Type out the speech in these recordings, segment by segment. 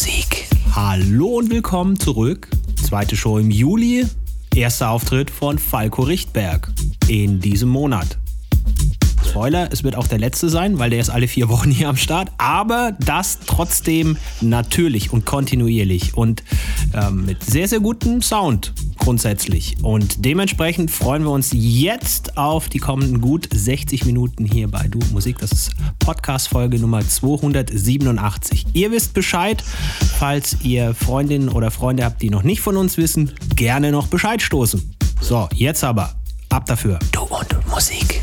Musik. Hallo und willkommen zurück. Zweite Show im Juli. Erster Auftritt von Falco Richtberg in diesem Monat. Spoiler, es wird auch der letzte sein, weil der ist alle vier Wochen hier am Start. Aber das trotzdem natürlich und kontinuierlich und ähm, mit sehr, sehr gutem Sound grundsätzlich. Und dementsprechend freuen wir uns jetzt auf die kommenden gut 60 Minuten hier bei Du Musik. Das ist Podcast-Folge Nummer 287. Ihr wisst Bescheid. Falls ihr Freundinnen oder Freunde habt, die noch nicht von uns wissen, gerne noch Bescheid stoßen. So, jetzt aber ab dafür. Du und Musik.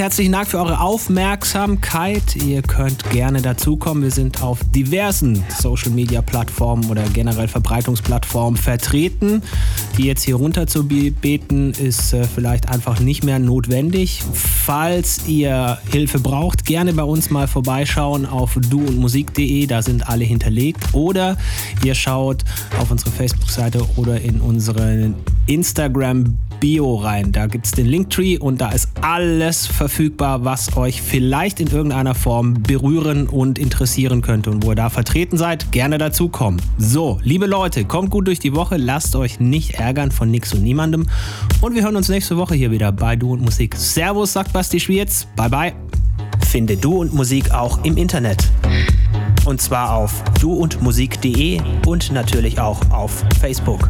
Herzlichen Dank für eure Aufmerksamkeit. Ihr könnt gerne dazukommen. Wir sind auf diversen Social Media Plattformen oder generell Verbreitungsplattformen vertreten. Die jetzt hier runter zu be- beten, ist äh, vielleicht einfach nicht mehr notwendig. Falls ihr Hilfe braucht, gerne bei uns mal vorbeischauen auf duundmusik.de. Da sind alle hinterlegt. Oder ihr schaut auf unsere Facebook-Seite oder in unseren Instagram Bio rein. Da gibt es den Linktree und da ist alles verfügbar, was euch vielleicht in irgendeiner Form berühren und interessieren könnte. Und wo ihr da vertreten seid, gerne dazukommen. So, liebe Leute, kommt gut durch die Woche, lasst euch nicht ärgern von nix und niemandem. Und wir hören uns nächste Woche hier wieder bei Du und Musik. Servus, sagt Basti Schwierz. Bye bye. Finde Du und Musik auch im Internet. Und zwar auf duundmusik.de und natürlich auch auf Facebook.